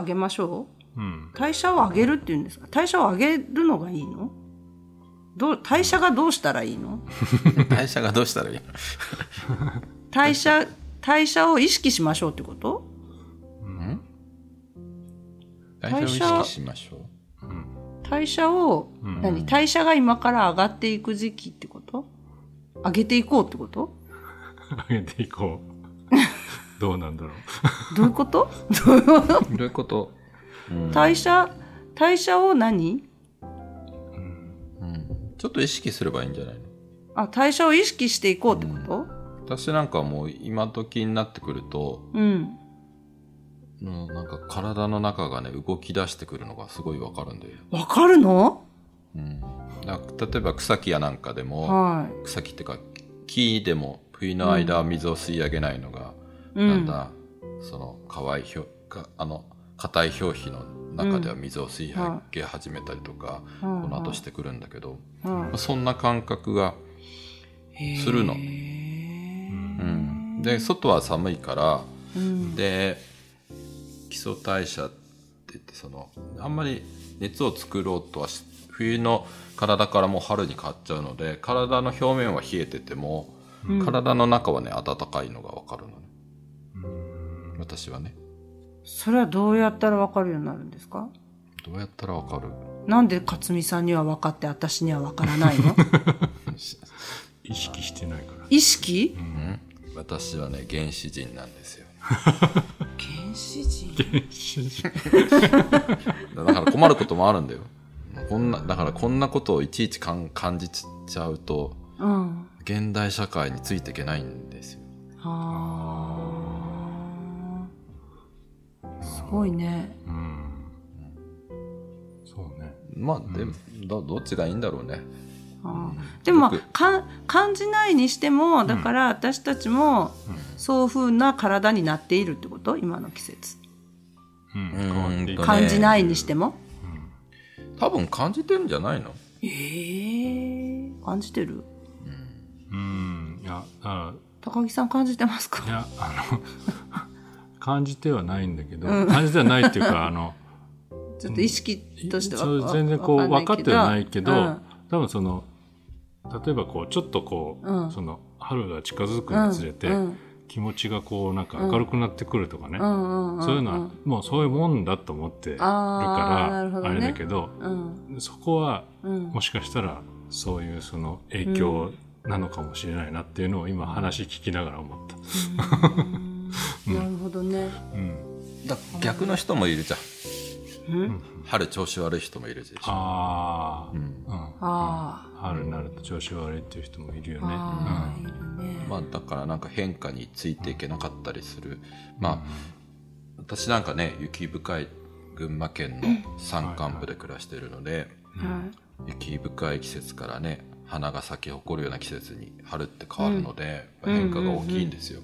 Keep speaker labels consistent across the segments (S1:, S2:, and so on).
S1: 上げましょう？
S2: うん。
S1: 代謝を上げるっていうんですか？代謝を上げるのがいいの？どう代謝がどうしたらいいの？
S3: 代謝がどうしたらいい？の
S1: 代謝代謝を意識しましょうってこと？
S3: 代謝を意識しましょう。
S1: 代謝を、何？代謝が今から上がっていく時期ってこと？上げていこうってこと？
S2: 上げていこう。どうなんだろう。
S1: どういうこと？どういうこと？
S3: どういうこと
S1: 代謝？代謝を何？
S3: うん。ちょっと意識すればいいんじゃないの？
S1: あ代謝を意識していこうってこと？
S3: 私なんかもう今時になってくると、
S1: うん。
S3: うんなんか体の中がね、動き出してくるのがすごいわかるんだよ。
S1: わかるの？
S3: うん。例えば草木やなんかでも、
S1: は
S3: 草木っていうか木でも冬の間は水を吸い上げないのが、
S1: い、うん、
S3: だんだん。その乾い表かあの硬い表皮の中では水を吸い上げ始めたりとか、
S1: うん。
S3: この後してくるんだけど、
S1: うん。
S3: まあそんな感覚が、するの。うん、で外は寒いから、
S1: うん。
S3: で基礎代謝って言ってそのあんまり熱を作ろうとはし冬の体からもう春に変わっちゃうので体の表面は冷えてても、体の中はね暖かいのがわかるのね私はね。
S1: それはどうやったらわかるようになるんですか？
S3: どうやったらわかる？
S1: なんで勝美さんには分かって私には分からないの？
S2: 意識してないから。
S1: 意識？
S3: うん。私はね原始人なんですよ。
S1: 原始人？
S3: だから困ることもあるんだよ。こんなだからこんなことをいちいちかん感じちゃうと
S1: うん。
S3: 現代社会についていけないんですよ。
S1: はごいね。
S2: うん。そうね。
S3: まあでもどどっちがいいんだろうね。
S1: あーでも
S3: よく
S1: か感じないにしてもだから私たちもそういうふうな体になっているってこと？今の季節。
S2: うん。
S1: 感じないにしても、
S3: 多分感じてるんじゃないの？
S1: ええ感じてる？
S2: うん。いや、だか
S1: 高木さん感じてますか？
S2: ら、いや、あの、感じてはないんだけど、感じてはないっていうか、あの、
S1: ちょっと意識としては
S2: 全然こう分かってはないけど、
S1: うん。
S2: 多分その例えばこうちょっとこう、
S1: うん。
S2: その春が近づくにつれて、
S1: うん。
S2: 気持ちがこうなんか明るくなってくるとかね、
S1: うん。うん。うん。
S2: そういうのはもうそういうもんだと思ってるからあれだけど
S1: うん。
S2: そこは
S1: うん。
S2: もしかしたらそういうその影響なのかもしれないなっていうのを今話聞きながら思った。
S1: なるほどね。
S2: うん、
S3: だ逆の人もいるじゃん。
S1: うん？
S3: 春調子悪い人もいるでしょ、
S2: ああ、
S3: うん。
S2: うん、
S1: あ
S2: 春になると調子悪いっていう人もいるよ
S1: ー
S2: ね。
S3: まあだからなんか変化についていけなかったりする。まあ、私なんかね雪深い群馬県の山間部で暮らしているので、
S1: はい。
S3: 雪深い季節からね花が咲き誇るような季節に春って変わるので、やっぱ変化が大きいんですよ、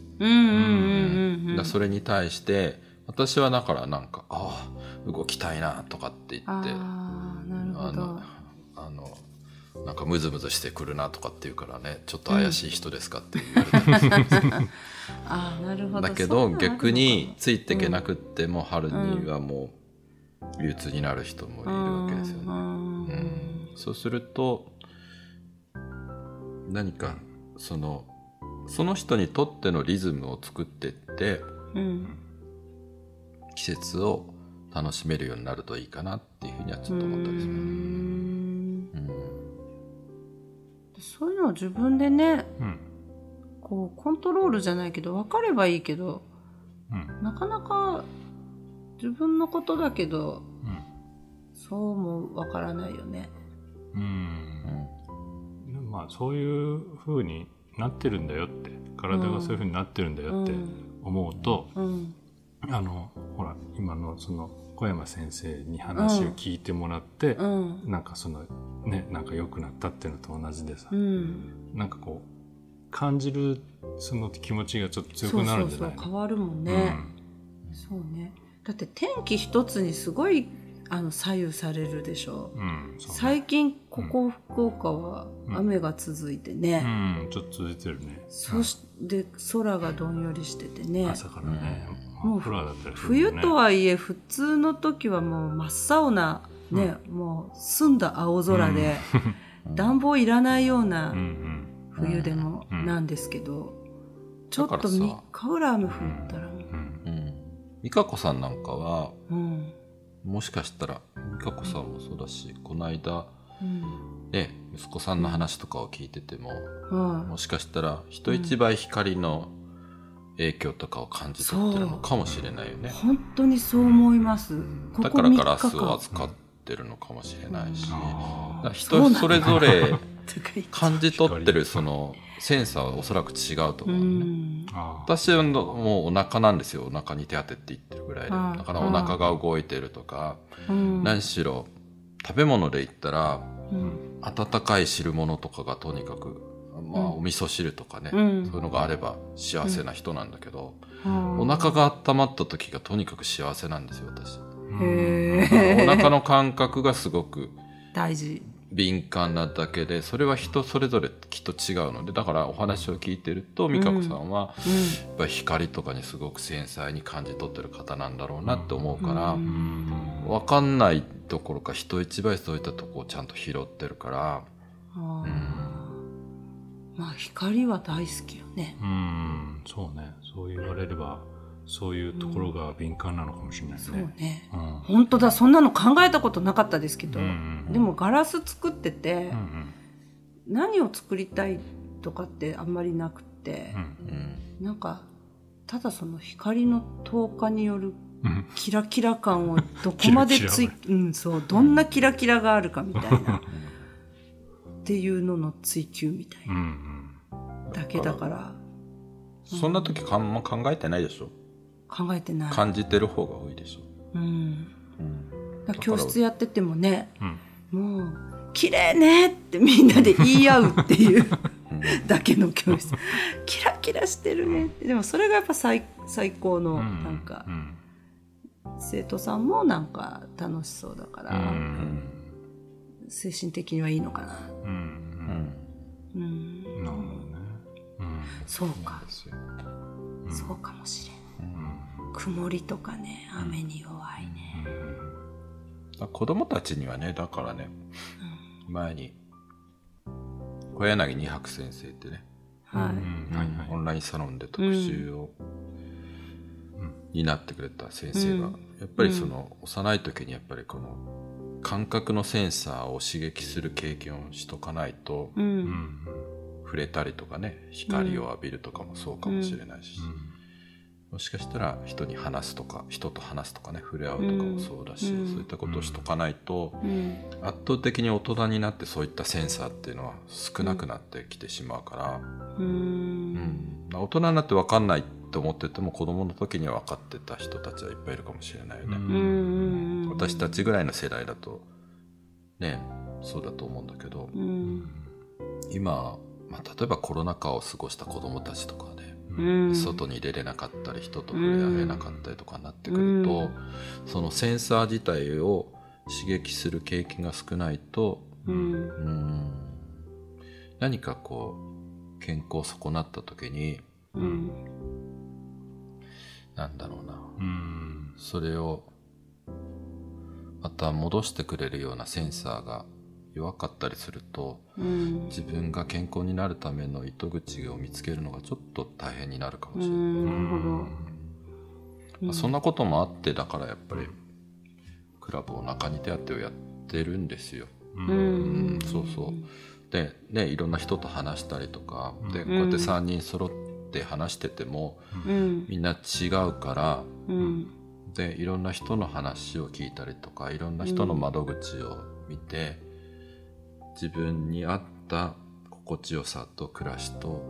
S3: それに対して私はだからなんかああ動きたいなとかって言って
S1: あ
S3: のあのなんかムズムズしてくるなとかって言うからねちょっと怪しい人ですかって言われたんですよ。
S1: ああなるほど。
S3: だけど逆についていけなくっても春にはもう憂鬱になる人もいるわけですよね。
S1: うん。
S3: うん。そうすると何かそのその人にとってのリズムを作ってって
S1: うん。
S3: 季節を楽しめるようになるといいかなっていうふうにはちょっと思ったりします。
S1: そういうのを自分でね
S2: うん。
S1: こうコントロールじゃないけど分かればいいけど
S2: うん。
S1: なかなか自分のことだけど
S2: うん。
S1: そうも分からないよね。
S2: うんまあそういう風になってるんだよって体がそういう風になってるんだよって思うと、
S1: うん。
S2: あのほら今のその小山先生に話を聞いてもらって、
S1: うん。
S2: なんかそのねなんか良くなったっていうのと同じでさ、
S1: うん。
S2: なんかこう感じるその気持ちがちょっと強くなるんじゃないの？
S1: そう変わるもんね。そうね。だって天気一つにすごいあの左右されるでしょ。
S2: うん、うんそうね。
S1: 最近ここ福岡は
S2: うん。
S1: 雨が続いて
S2: う
S1: ね、
S2: ん、ちょっと続いてるね。
S1: そして空がどんよりしててね。
S2: 朝からね、
S1: もう
S2: フラだったりするもんね。
S1: 冬とはいえ普通の時はもう真っ青なね、もう澄んだ青空で暖房いらないような冬でも
S2: うん。
S1: なんですけど、ちょっと
S3: だからさ。
S1: 3日ぐらい雨降ったら。も
S2: うん。
S3: うん。美香子さんなんかは、
S1: う、うん
S3: もしかしたら、美香子さんもそうだし、この間、
S1: うん。
S3: ね、息子さんの話とかを聞いてても、
S1: は
S3: もしかしたら人一倍光の影響とかを感じ取ってるのかもしれないよ
S1: い、
S3: ね。
S1: 本当にそう思います、
S3: だから
S1: 3
S3: ガラスを扱ってるのかもしれないし、人それぞれ感じ取ってるそのセンサーはおそらく違うと
S1: う
S3: 思うね。私はもうお腹なんですよ。お腹に手当てって言ってるぐらいで。
S1: はい
S3: だからお腹が動いてるとか、
S1: うん
S3: 何しろ食べ物で言ったら、
S1: うん
S3: 温かい汁物とかがとにかく、まあ
S1: うん
S3: お味噌汁とかね、
S1: うん
S3: そういうのがあれば幸せな人なんだけど、
S1: うん
S3: お腹が温まった時がとにかく幸せなんですよ、私。お腹の感覚がすごく
S1: 大事
S3: 敏感なだけで、それは人それぞれきっと違うので、だからお話を聞いてると、美香子さんは、やっぱり光とかにすごく繊細に感じ取ってる方なんだろうなって思うから、
S1: うん。
S3: わかんないどころか人一倍そういったとこをちゃんと拾ってるから、
S1: まあ光は大好きよね。
S2: うん。そうね。そう言われればそういうところが敏感なのかもしれない
S1: そう
S2: ね。
S1: ね
S2: うん。
S1: 本当だ。そんなの考えたことなかったですけど、
S2: うんうん
S1: でもガラス作ってて、
S2: うんうん。
S1: 何を作りたいとかってあんまりなくて
S2: う、ん
S3: うん。
S1: なんかただその光の透過による
S2: うん。
S1: キラキラ感をどこまでつい
S2: キ
S1: うんそうどんなキラキラがあるかみたいな。っていうのの追求みたい
S2: うんう
S1: なん。だけだから。
S3: そんな時かんま考えてないでしょ
S1: 考えてない、
S3: 感じてる方が多いでしょ。
S1: うん、
S3: うん。
S1: だから教室やっててもね
S2: うん。
S1: もう綺麗ねってみんなで言い合うっていう
S3: うん。
S1: だけの教室。キラキラしてるね。ってでもそれがやっぱ最最高の
S2: うん。
S1: なんか
S2: うん。
S1: 生徒さんもなんか楽しそうだから、
S2: うん。
S1: 精神的にはいいのかな。
S2: うん。
S3: うん。
S1: うん。
S2: なるほどね。うん。
S1: そうか。そうかもしれん
S2: うん
S1: 曇りとかね雨に弱いね、
S3: だから子供たちにはね、だからね、前に、小柳二白先生ってね、
S1: はい、
S3: オンラインサロンで特集を、になってくれた先生が、
S1: うん。
S3: やっぱりその、幼い時にやっぱりこの、感覚のセンサーを刺激する経験をしとかないと、
S1: うん。
S2: うん。
S3: 触れたりとかね、光を浴びるとかもそうかもしれないし、もしかしたら人に話すとか、人と話すとかね、触れ合うとかもそうだし、
S1: うん。
S3: そういったことをしとかないと、
S1: うん。
S3: 圧倒的に大人になってそういったセンサーっていうのは少なくなってきてしまうから、
S1: う
S3: うん。ん大人になって分かんないって思ってても子供の時には分かってた人たちはいっぱいいるかもしれないよね。私たちぐらいの世代だとねそうだと思うんだけど
S1: うん。
S3: 今、まあ、例えばコロナ禍を過ごした子供たちとかね、
S1: うん。
S3: 外に出れなかったり人と触れ合えなかったりとかになってくると、そのセンサー自体を刺激する経験が少ないと
S1: うん。
S3: うん。何かこう健康を損なった時に
S1: うん。
S3: なんだろうな。
S2: うん。
S3: それをまた戻してくれるようなセンサーが弱かったりすると
S1: うん。
S3: 自分が健康になるための糸口を見つけるのがちょっと大変になるかもしれない、
S1: うんなるほど。
S3: まあそんなこともあってだからやっぱりクラブを中に手当てをやってるんですよ、
S1: うん。
S3: うんそうそう。でねいろんな人と話したりとかでこうやって3人揃って話してても
S1: うん。
S3: みんな違うから
S1: うん。
S3: でいろんな人の話を聞いたりとかいろんな人の窓口を見て、自分に合った心地よさと暮らしと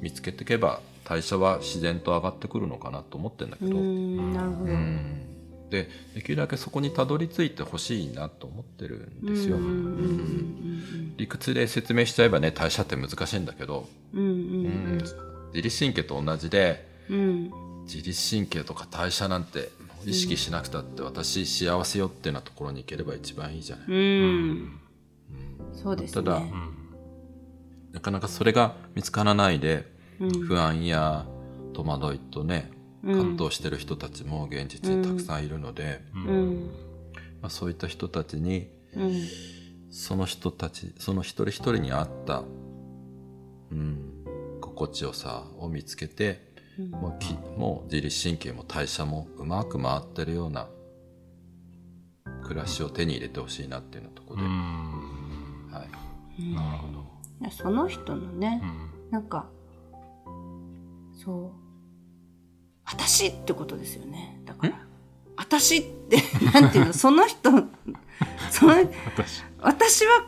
S3: 見つけていけば代謝は自然と上がってくるのかなと思ってんだけ
S1: う
S3: ど、
S1: んなるほど。
S3: うん。でできるだけそこにたどり着いてほしいなと思ってるんですよ、
S1: うんうん
S3: うん理屈で説明しちゃえばね代謝って難しいんだけど、
S1: うん
S3: 自律神経と同じで
S1: うん。
S3: 自律神経とか代謝なんて意識しなくたって私幸せよってなところに行ければ一番いいじゃない、
S1: うんそうですね。
S3: ただなかなかそれが見つからないで
S1: うん。
S3: 不安や戸惑いとね葛藤してる人たちも現実にたくさんいるので、
S1: うん。
S3: まあ、そういった人たちに
S1: うん。
S3: その人たちその一人一人に合った、うん、心地よさを見つけて、もうきもう自律神経も代謝もうまく回ってるような暮らしを手に入れてほしいなっていうのところ
S2: う
S3: で、
S2: ん。
S3: はい、
S2: なるほど。
S1: その人のね、
S2: うん。
S1: なんかそう私ってことですよね。だから私って なんていうのその人 その
S2: 私。
S1: 私は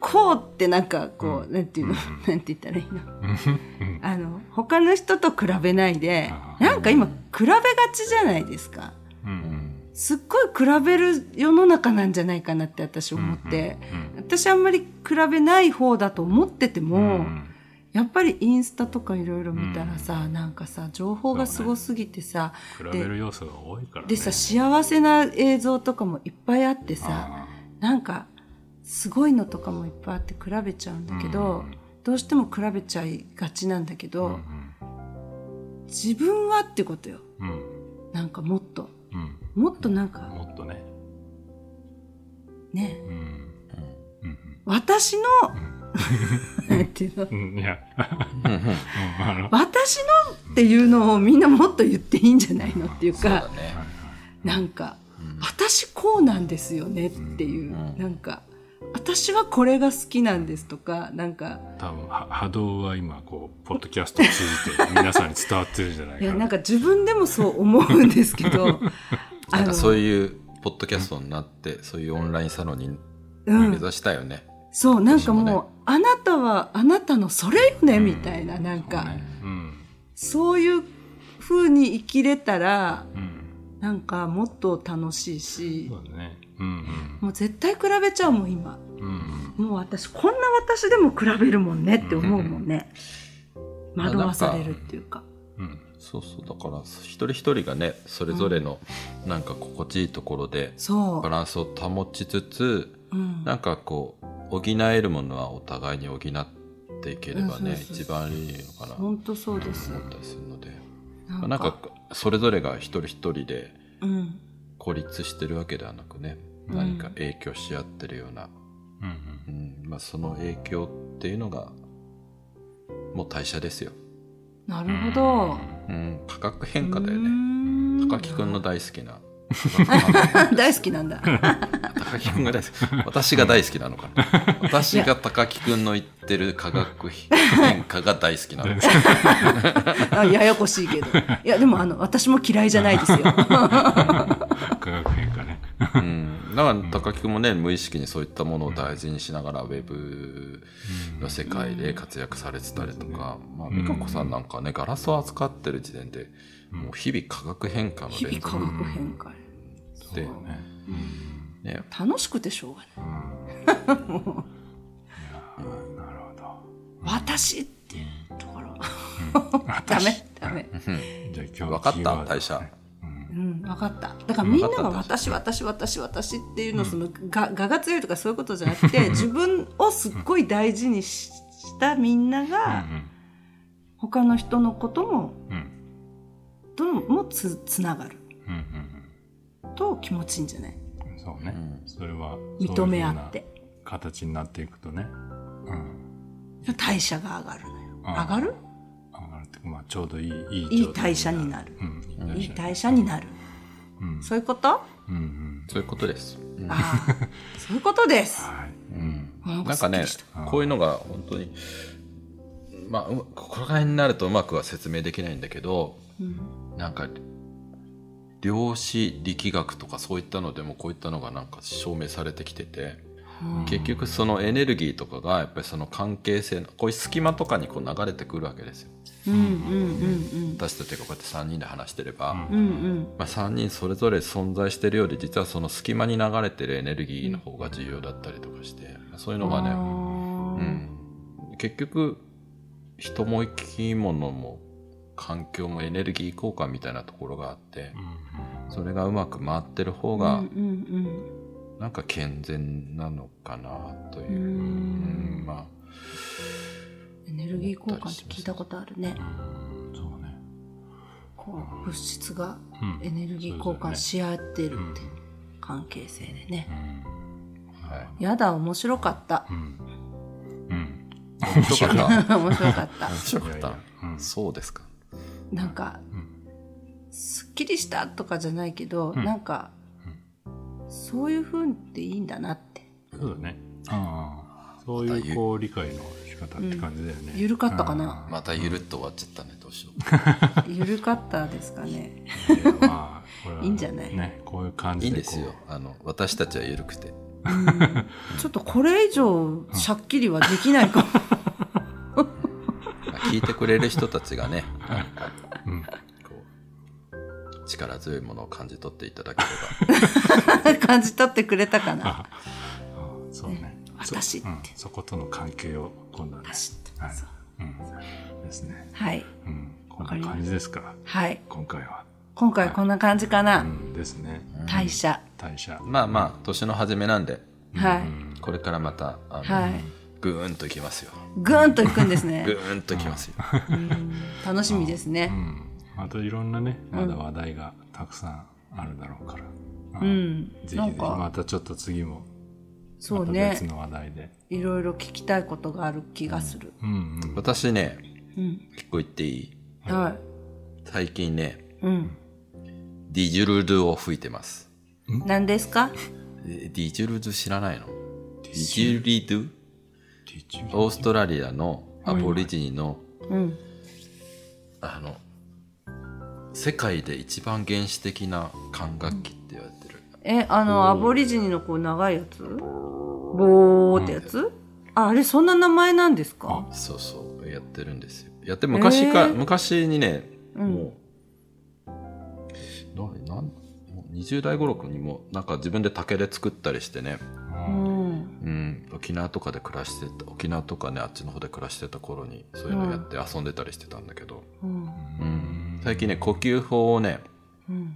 S1: こうってなんかこう、なんていうの、なんて言ったらいいの？
S2: うん
S1: あの他の人と比べないでなんか今比べがちじゃないですか。
S2: うん
S3: うん
S1: すっごい比べる世の中なんじゃないかなって私思って、私あんまり比べない方だと思ってても、
S2: うん。
S1: やっぱりインスタとかいろいろ見たらさ、なんかさ情報がすごすぎてさ、
S2: 比べる要素が多いからね。
S1: でさ幸せな映像とかもいっぱいあってさ
S2: あ
S1: なんかすごいのとかもいっぱいあって比べちゃうんだけど、
S2: うん。
S1: どうしても比べちゃいがちなんだけ
S2: ー
S1: ど、自分はってことよ。
S2: うん。うん
S1: なんかもっと。
S2: うん
S1: もっとなん
S2: うん
S1: か
S2: もっとね。
S1: ね。
S2: うん。うん。
S1: 私のなんていう
S2: んうん。いや。
S3: う
S2: の
S1: 私のっていうのをみんなもっと言っていいんじゃないのっていうか
S3: そうだね、
S1: なんか、
S3: うん。
S1: 私こうなんですよねっていう、
S3: うん。
S1: なんか私はこれが好きなんですとかなんか
S2: 多分は波動は今こうポッドキャストを通じて皆さんに伝わってるんじゃないか
S1: いやなんか自分でもそう思うんですけど
S3: なんかそう
S1: う、
S3: いうポッドキャストになって、そういうオンラインサロンに
S1: うん。
S3: 目指したよね。
S1: そうなんかもう、
S3: ね
S1: あなたはあなたのそれよねみたいななんか、
S3: そうね。
S2: うん。
S1: そういう風に生きれたら
S2: うん。
S1: なんかもっと楽しいし
S2: そうだね。うん
S1: もう絶対比べちゃうもん今。
S2: うんうん。
S1: もう私こんな私でも比べるもんねって思うもんね、
S3: ん。
S1: 惑わされるっていうか。
S2: うん
S3: そうそう。だから、一人一人がね、それぞれの、なんか心地いいところで、
S1: そ
S3: バランスを保ちつつ、
S1: う、うん、
S3: なんかこう、補えるものはお互いに補っていければね、一番いいのかな。と
S1: 本当そうです。
S3: 思ったりするので。
S1: な
S3: まあなんか、それぞれが一人一人で
S1: うん。
S3: 孤立してるわけではなくね、
S1: うん
S3: 何か影響し合ってるような、
S2: うん。
S3: うん、まあその影響っていうのが、もう代謝ですよ。
S1: なるほど
S3: うん、価格変化だよね。
S1: ん
S3: 高木くんの大好きな。
S1: 大好きなんだ
S3: 高木くんが大好き。私が大好きなのかな。私が高木くんの言ってる化学変化が大好きなの。
S1: あ ややこしいけどいやでもあの私も嫌いじゃないですよ
S2: 化学変化ね
S3: うん。だから高木くんもね、無意識にそういったものを大事にしながら、ウェブの世界で活躍されてたりとか、まあ、美香子さんなんかね、ガラスを扱ってる時点で、もう日々化学変化の
S1: 日々
S3: 連続
S1: 化学変化。
S3: で、
S2: ね。
S3: ね、
S1: 楽しくてしょうがない。
S2: なるほど。
S1: 私っていうところ。ダメダメ。
S2: じゃあ今日
S3: 分かった代謝。
S2: うん
S1: うん分かった。だからみんなが私。私私私っていうのそのが我が強いとかそういうことじゃなくて自分をすっごい大事にししたみんなが他の人のことも
S2: うん。うん。
S1: ともつつながる。
S2: うんうん
S1: と気持ちいいんじゃない？
S2: うんそうね。
S3: うん。
S2: それは
S1: 認め合っ
S2: そういう
S1: て
S2: 形になっていくとね。うん。
S1: 代謝が上がるのよ。
S2: あ
S1: 上がる？
S2: 上がるっていうかまあちょうどいいいい
S1: いい代謝になる。
S2: うん
S1: いい代謝になる。
S2: うん。
S1: そういうこと？
S2: うんうん。
S3: そういうことです。うん
S1: ああそういうことです。
S2: はい。
S3: うん。
S1: なん
S3: かねこういうのが本当に、まあ、うここら辺になるとうまくは説明できないんだけど、
S1: うん。
S3: なんか、量子力学とかそういったのでもこういったのがなんか証明されてきてて、結局そのエネルギーとかがやっぱりその関係性の、こういう隙間とかにこう流れてくるわけですよ。
S1: うんうんうん
S3: 私たちがこうやって3人で話してれば、
S1: うんうん。うん
S3: まあ、3人それぞれ存在してるより実はその隙間に流れてるエネルギーの方が重要だったりとかして、まあそういうのがね、うん、結局人も生き物も環境もエネルギー交換みたいなところがあって
S2: うん
S3: それがうまく回ってる方
S1: うん
S3: が
S1: うん
S3: なんか健全なのかなという。う、
S1: ん。
S3: うんま
S1: エネルギー交換って聞いたことあるね。
S2: うん。そうね。
S1: こう物質が
S2: うん。
S1: エネルギー交換し合ってるって関係性でね。
S3: はい。
S1: やだ、面白かった。
S2: うん。うん。
S3: 面白かった。
S1: 面白かった。
S3: 面。白かった。
S2: うん。
S3: そうですか。
S1: なんか、すっきりしたとかじゃないけど、
S2: ん。
S1: なんか、そういう風っていいんだなって。
S2: そうだねああそういうこう理解の仕方って感じだよね
S1: ゆるかったかな
S3: またゆるっと終わっちゃったね。どうしよう。
S1: ゆるかったですかね。
S2: まあこれは い
S1: いんじゃない？
S2: ねこういう感
S3: い
S2: じで
S3: いんですよ。あの、私たちはゆるくて。
S1: ちょっとこれ以上、しゃっきりはできないかも。
S3: まあ聞いてくれる人たちがね、
S2: うん
S3: 力強いものを感じ取っていただければ。
S1: 感じ取ってくれたかな。
S2: あそうねそ
S1: 私って
S2: うんそことの関係を今度はね
S1: 私って
S2: はいですね
S1: はい。
S2: うんこんな感じですか？
S1: はい。
S2: 今回は
S1: 今回こんな感じか
S2: う
S1: な。
S2: んですね
S1: 代謝。
S2: 代謝
S3: まあまあ、年の初めなんで、
S1: はい。
S3: これからまた、あの、
S1: はい。
S3: ぐーんといきますよ。
S1: ぐーんといくんです
S3: ぐ
S1: ね。
S3: ーんといきますよ。
S1: うん楽しみですね。
S2: うんあといろんなねまだ話題がたくさんあるだろうから
S1: う
S2: うん
S1: ん。
S2: ぜひぜひまたちょっと次も
S1: そうね
S2: 別。の話題で
S1: いろいろ聞きたいことがある気がする。
S2: うんうん
S3: 私ね、
S1: うん。
S3: 結構言っていい？
S1: は
S3: 最近ね、
S1: い。うん。
S3: ディジュルドゥを吹いてます。
S1: 何ですか？
S3: えディジュルドゥ知らないの？ディジュリドゥ？オーストラリアのアボリジニの、
S1: うん。
S3: あの、世界で一番原始的な管楽器って言われてる。
S1: え、あの、アボリジニのこう長いやつ？ボーってやつ？あ、あれそんな名前なんですか？
S3: そうそう、やってるんですよ。やって昔か、
S1: えー。
S3: 昔にね、
S1: うん。
S3: もう、な、なん、もう20代頃にもなんか自分で竹で作ったりしてね、
S1: うん。
S3: うん、沖縄とかで暮らしてた、沖縄とかね、あっちの方で暮らしてた頃にそういうのやって遊んでたりしてたんだけど、
S1: うん。
S3: うん、最近ね、呼吸法をね、
S1: うん。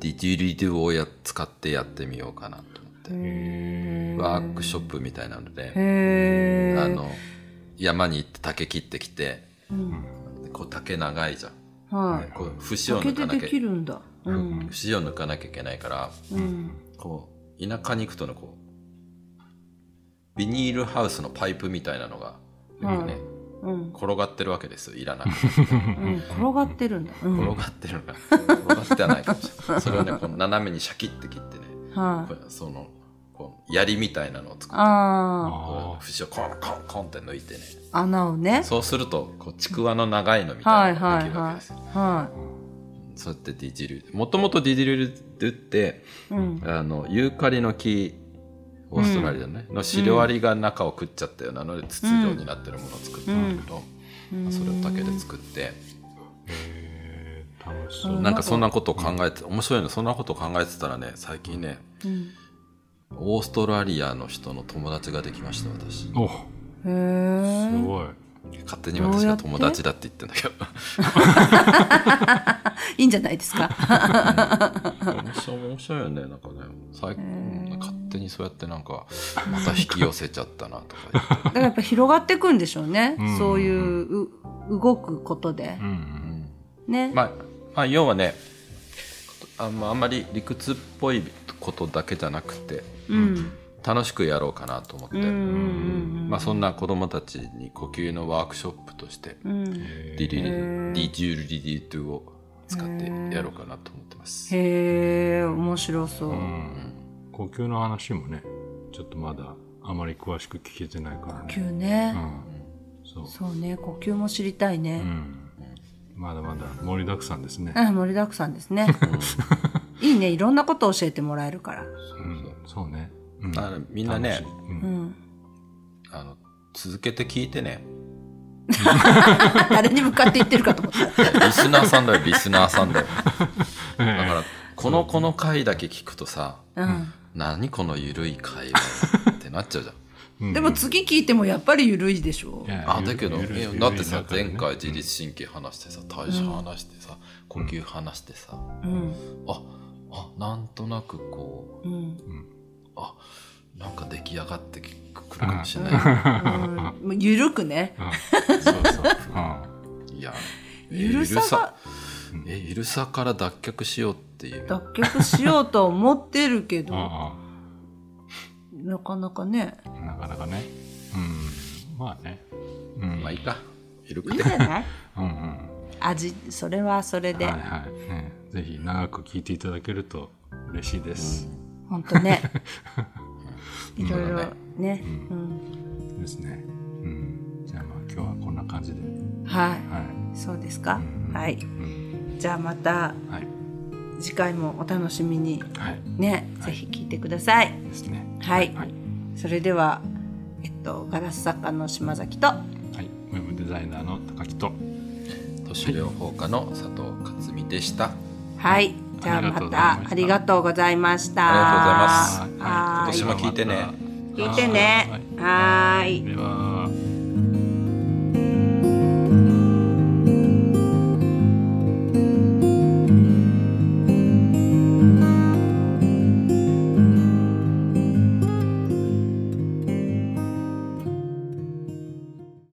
S3: ディジュリドゥをや使ってやってみようかなと思って、ワークショップみたいなので、あの、山に行って竹切ってきて、
S1: うん。
S3: こう竹長いじゃん。
S1: はい。
S3: こう節を抜かなきゃ。
S1: うん。
S3: 節を抜かなきゃいけないから、
S1: うん。
S3: こう、田舎に行くとね、こう、ビニールハウスのパイプみたいなのが、
S1: はい
S3: ね、
S1: うん。
S3: 転がってるわけですよ、いらなくて。
S1: うん。転がってるんだ。うん。
S3: 転がってるのが、転がってはないかもしれない。それをね、こう斜めにシャキって切ってね、
S1: はい。
S3: その、こう槍みたいなのを作って、
S1: あ
S3: こう節をコンコンコンって抜いてね、
S1: あ。穴をね。
S3: そうすると、こう、ちくわの長いのみ
S1: はい
S3: たいなのが
S1: はいは
S3: できるわけですよ。
S1: い。は
S3: そうやってディジル。もともとディジルって、
S1: い。うん。
S3: あの、ユーカリの木、オーストラリアね、のシロアリが中を食っちゃったようなので、筒状になってるものを作ったんだけど、それを竹で作って、
S2: へー楽しそう。
S3: なんかそんなことを考えて、面白いの、そんなことを考えてたらね、最近ね、
S1: うん。
S3: オーストラリアの人の友達ができました、私。
S2: お
S1: へえ。
S2: すごい
S3: 勝手に私が友達だって言ってんだけど。
S1: いいんじゃないですか。
S3: 面白い、面白いよね、なんかね。最近、勝手にそうやってなんか、また引き寄せちゃったな、とか。
S1: だからやっぱ広がっていくんでしょうね。
S2: ん
S1: そういうう動くことで
S2: う。ん
S1: ね。
S3: まあ、まあ、要はねあんまあんまり理屈っぽいことだけじゃなくて
S1: うん。
S3: 楽しくやろうかなと思って、
S1: うんうん
S3: まあ、そんな子供たちに呼吸のワークショップとして
S1: うん。うん。
S3: ディリリディジュルリディトゥを使ってやろうかなと思ってます。
S1: へえ、面白そう。
S2: うん呼吸の話もねちょっとまだあまり詳しく聞けてないから
S1: 呼
S2: ね
S1: 吸ね
S2: う。んそう
S1: そうね、呼吸も知りたいうね。
S2: んまだまだ盛りだくさんですね
S1: あ盛りだくさんですね。いいね、いろんなこと教えてもらえるから。
S2: うんそうねうん
S3: あのみんなね。あの続けて聞いてね。
S1: 誰に向かって言ってるかと思った。
S3: リスナーさんだよ、リスナーさんだよ。だ
S2: え
S3: から、この、この回だけ聞くとさ、
S1: うん。
S3: 何このゆるい会話ってなっちゃうじゃん。
S2: うん
S1: でも次聞いてもやっぱり緩いでしょ
S3: あ、だけど、だってさ前回自律神経話してさ、代謝話してさ、呼吸話してさ、
S1: うん。
S3: あ、あ、なんとなくこう、
S1: うん。
S3: あ、なんか出来上がってくるかもしれない。
S1: うん。ゆるくね。
S2: うん。そうそうう。ん。
S3: いや、
S1: ゆるさが、
S3: えイルサから脱却しようっていう。
S1: 脱却しようと思ってるけど。
S2: あ
S1: なかなかね。
S2: あなかなかね。うん。まあね。うん。
S3: まあいいか。いる
S1: い
S3: くて。
S1: いんじゃない？
S2: うんうん。
S1: 味それはそれで、
S2: はいはい、ね、ぜひ長く聞いていただけると嬉しいです、
S1: ほんとね。いろいろね、
S2: う
S1: うん。
S2: ですね。うん。じゃあまあ今日はこんな感じで。
S1: はい。
S2: はい。
S1: そうですか、
S2: うん。
S1: はい。
S2: うん。
S1: じゃあまた
S2: はい。
S1: 次回もお楽しみに。
S2: はい。
S1: ね、
S2: はい。
S1: ぜひ聞いてください。
S2: ですね。
S1: はい。
S2: はい、
S1: それではえっとガラス作家の島崎と
S2: はい、ウェブデザイナーの高木と
S3: 都市療法科の佐藤克美でした。
S1: はいじゃあまたありがとうございました。
S3: ありがとうございます。
S1: は
S3: 今年も聞いてね。
S1: 聞いてね。はーい